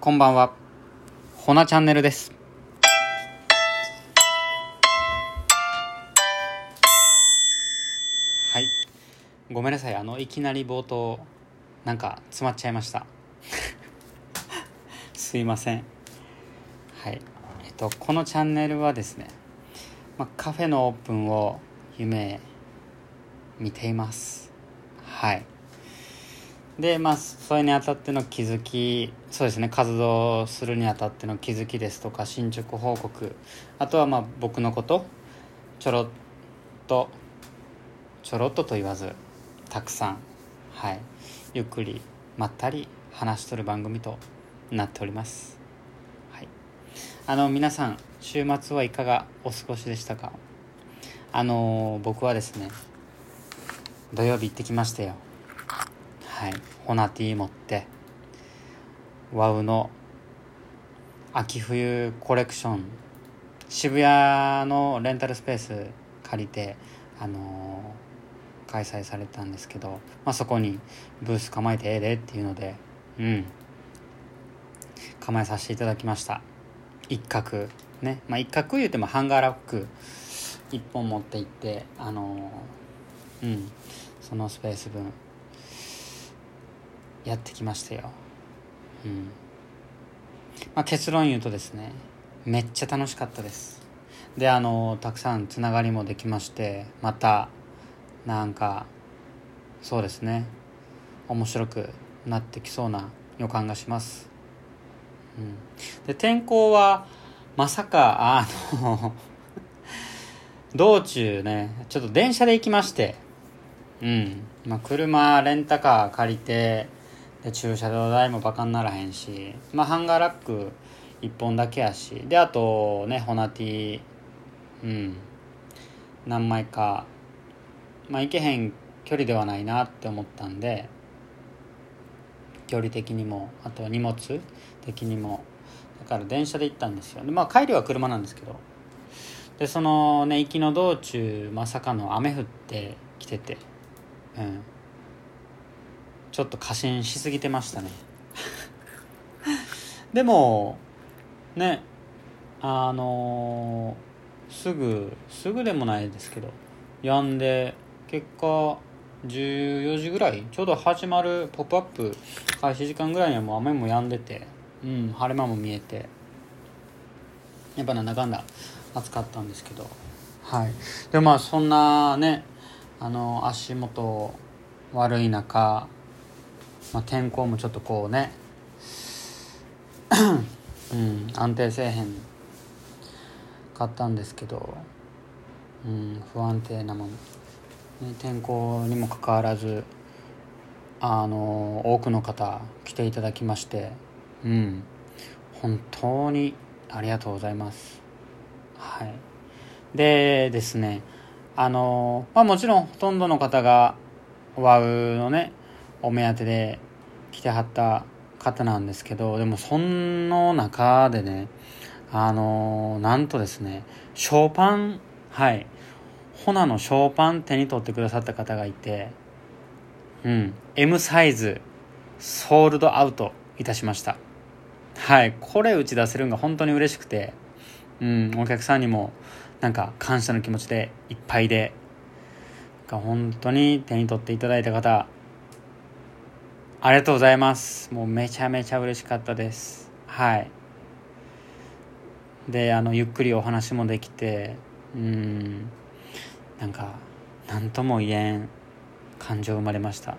こんばんは。ほなチャンネルです。はい。ごめんなさい。あの、いきなり冒頭、なんか詰まっちゃいました。すいません。はい。えっと、このチャンネルはですね、まあ、カフェのオープンを夢見ています。はい。でまあそれにあたっての気づきそうですね活動するにあたっての気づきですとか進捗報告あとはまあ僕のことちょろっとちょろっとと言わずたくさんはいゆっくりまったり話しとる番組となっております。はい。あの皆さん週末はいかがお過ごしでしたか？あの僕はですね土曜日行ってきましたよ。はい、ホナティ持ってワウの秋冬コレクション。渋谷のレンタルスペース借りて、あのー開催されたんですけど、まあ、そこにブース構えてええでっていうのでうん。構えさせていただきました。一角。ね。まあ一角言うてもハンガーラック一本持って行ってあのーうん。そのスペース分。やってきましたよ。うん。まあ結論言うとですねめっちゃ楽しかったです。であのたくさんつながりもできましてまたなんかそうですね面白くなってきそうな予感がします、うん、で天候はまさかあの 道中ねちょっと電車で行きましてうん。まあ車レンタカー借りてで駐車場代もバカにならへんしまあハンガーラック1本だけやしであとねホナティうん何枚かまあ行けへん距離ではないなって思ったんで距離的にもあと荷物的にもだから電車で行ったんですよ。でまあ帰りは車なんですけどでそのね行きの道中まさかの雨降ってきててうん。ちょっと過信しすぎてましたね。でもねあのーすぐすぐでもないですけどやんで結果14時ぐらいちょうど始まる「ポップアップ開始時間ぐらいにはもう雨も止んでて、うん、晴れ間も見えてやっぱなんだかんだ暑かったんですけどはい。でもまあそんなねあの足元悪い中まあ、天候もちょっとこうね。うん安定せえへんかったんですけど、うん、不安定なもん、ね、天候にもかかわらずあの多くの方来ていただきまして。うん本当にありがとうございます。はい。でですねあのまあもちろんほとんどの方がワウのねお目当てで来てはった方なんですけどでもその中でねあのなんとですねショーパンはい。ホナのショーパン手に取ってくださった方がいてうん。M サイズソールドアウトいたしました。はい。これ打ち出せるのが本当に嬉しくてうん。お客さんにもなんか感謝の気持ちでいっぱいでが本当に手に取っていただいた方ありがとうございます。もうめちゃめちゃ嬉しかったです。はい。であのゆっくりお話もできてうん。なんか何とも言えん感情生まれました。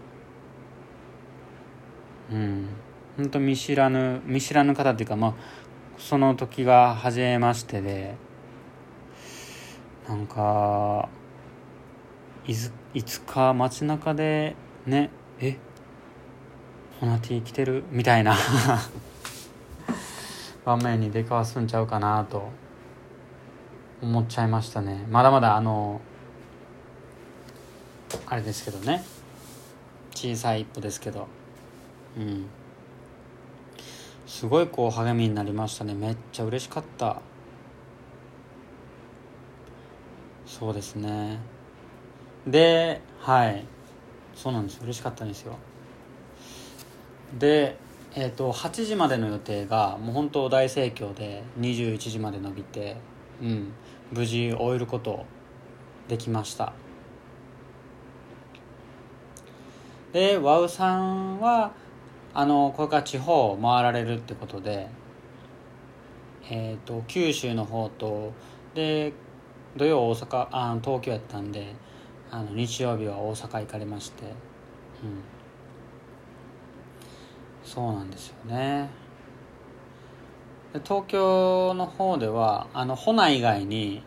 うん。本当見知らぬ見知らぬ方っていうかまあその時が初めましてでなんかいずいつか街中でねえホナティ来てるみたいな。場面に出くわすんちゃうかなと。思っちゃいましたね。まだまだあのあれですけどね。小さい一歩ですけど。うん。すごいこう励みになりましたね。めっちゃ嬉しかった。そうですね。ではい。そうなんです嬉しかったんですよ。でえーと、8時までの予定がもう本当大盛況で21時まで伸びて、うん、無事終えることできました。でワウさんはあのこれから地方を回られるってことで、えーと、九州の方とで土曜大阪あ東京やったんであの日曜日は大阪行かれまして、うん、そうなんですよね。で東京の方ではあのホナ以外に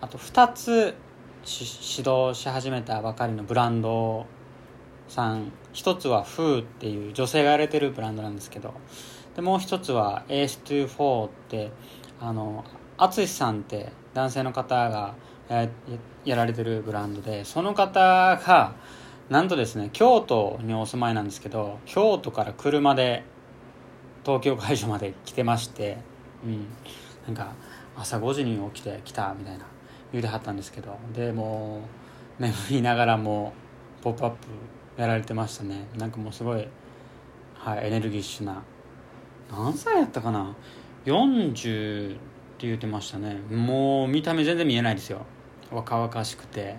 あと2つ指導し始めたばかりのブランドさん一つはフーっていう女性がやれてるブランドなんですけどでもう一つは AS24 ってあの淳さんって男性の方がややられてるブランドでその方がなんとですね京都にお住まいなんですけど京都から車で東京会場まで来てましてうん。なんか朝5時に起きて来たみたいな言うてはったんですけどでもう眠りながらも「ポップアップやられてましたね。なんかもうすごい、はい、エネルギッシュな何歳やったかな？40って言ってましたね。もう見た目全然見えないですよ。若々しくて。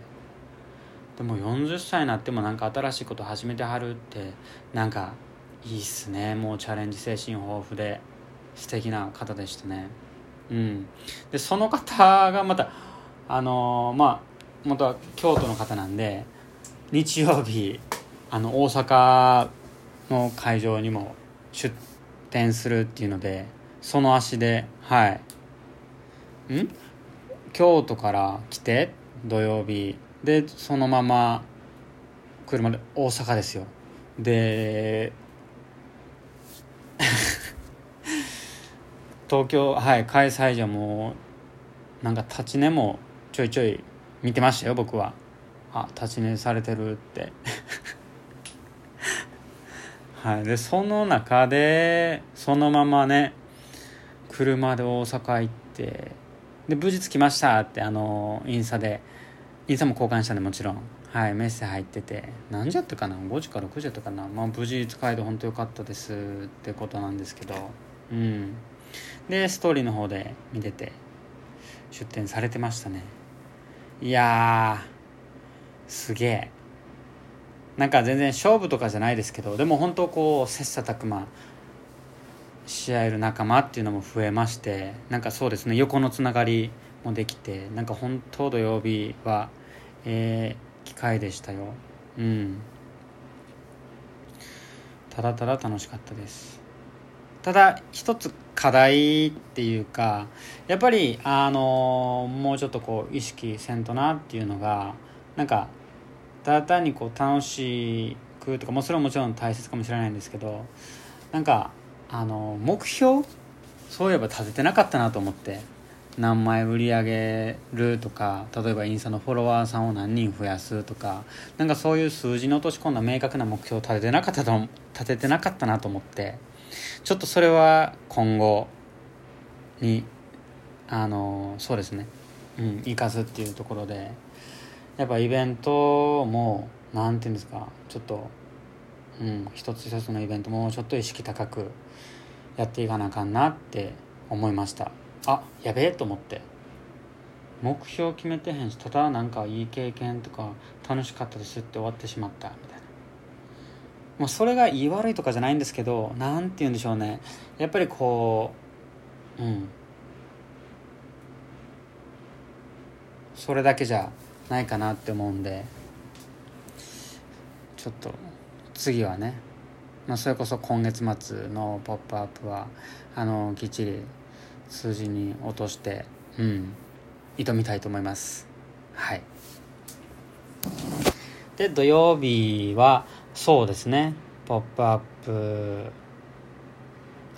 でも40歳になってもなんか新しいこと始めてはるってなんかいいっすね。もうチャレンジ精神豊富で。素敵な方でしたね。うん。でその方がまたあのー、まあ元は京都の方なんで日曜日あの大阪の会場にも出店するっていうのでその足ではい。ん？京都から来て土曜日でそのまま車で大阪ですよ。で 東京はい開催所もなんか立ち寝もちょいちょい見てましたよ僕は。あ立ち寝されてるって。はいでその中でそのままね車で大阪行ってで無事着きましたってあのインスタで。インスタも交換したんでもちろん。はいメッセ入ってて。何時やったかな？5時か6時やったかな？まあ無事使えて本当よかったですってことなんですけど。うん。でストーリーの方で見てて出展されてましたね。いやすげえ。なんか全然勝負とかじゃないですけどでも本当こう切磋琢磨し合える仲間っていうのも増えましてなんかそうですね横のつながりもできてなんか本当土曜日はえー、機会でしたよ。うん。ただただ楽しかったです。ただ一つ課題っていうかやっぱりあのもうちょっとこう意識せんとなっていうのがなんかただ単にこう楽しくとかもそれはもちろん大切かもしれないんですけどなんかあの目標？そういえば立ててなかったなと思って。何枚売り上げるとか例えばインスタのフォロワーさんを何人増やすとかなんかそういう数字に落とし込んだ明確な目標を立ててなかったと立ててなかったなと思ってちょっとそれは今後にあのそうですねうん生かすっていうところでやっぱイベントも何て言うんですかちょっとうん一つ一つのイベントもちょっと意識高くやっていかなあかんなって思いました。あやべえと思って。目標決めてへんしただなんかいい経験とか楽しかったですって終わってしまったみたいな。もうそれがいい悪いとかじゃないんですけど何て言うんでしょうね。やっぱりこううん。それだけじゃないかなって思うんで。ちょっと次はね、まあ、それこそ今月末の「ポップアップはあのきっちり数字に落としてうん挑みたいと思います。はい。で土曜日はそうですね「ポップアップ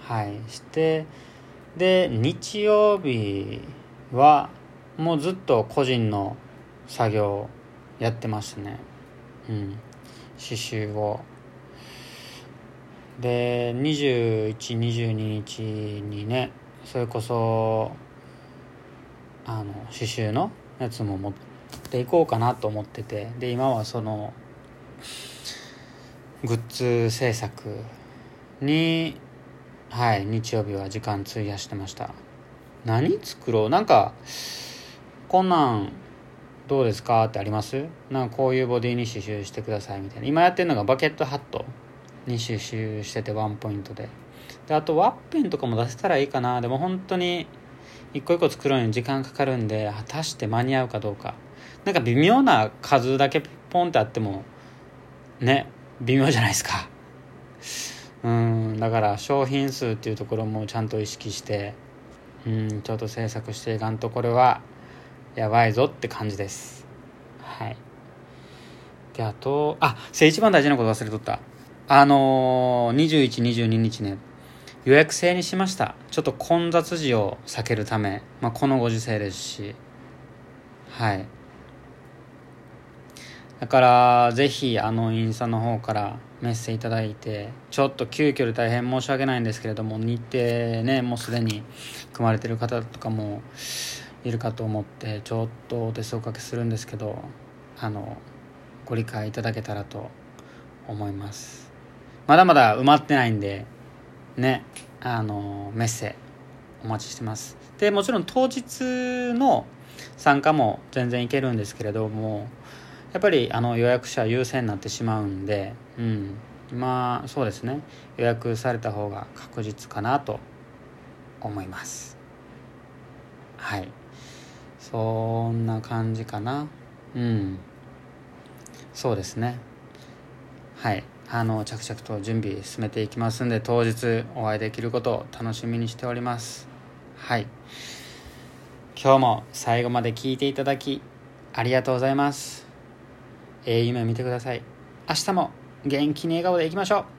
はいしてで日曜日はもうずっと個人の作業やってましたね。うん。刺繍を。で2122日にねそれこそあの刺繍のやつも持っていこうかなと思っててで今はそのグッズ制作にはい日曜日は時間費やしてました。何作ろう？なんかこんなんどうですかってあります？なんかこういうボディに刺繍してくださいみたいな。今やってるのがバケットハットに刺繍しててワンポイントで。であとワッペンとかも出せたらいいかな。でも本当に一個一個作るのに時間かかるんで果たして間に合うかどうか。なんか微妙な数だけポンってあってもね微妙じゃないですか。うんだから商品数っていうところもちゃんと意識してうんちょっと制作していかんとこれはやばいぞって感じです。はい。であとあせ一番大事なこと忘れとった。あのー、2122日ね。予約制にしました。ちょっと混雑時を避けるため、まあ、このご時世ですし。はい。だからぜひあのインスタの方からメッセいただいてちょっと急遽で大変申し訳ないんですけれども日程ねもうすでに組まれてる方とかもいるかと思ってちょっとお手数おかけするんですけどあのご理解いただけたらと思います。まだまだ埋まってないんでねあのメッセお待ちしてます。でもちろん当日の参加も全然いけるんですけれどもやっぱりあの予約者優先になってしまうんで、うん、まあそうですね。予約された方が確実かなと思います。はい。そんな感じかな。うん。そうですね。はい。あの着々と準備進めていきますんで当日お会いできることを楽しみにしております。はい。今日も最後まで聞いていただきありがとうございます。ええ夢を見てください。明日も元気に笑顔でいきましょう。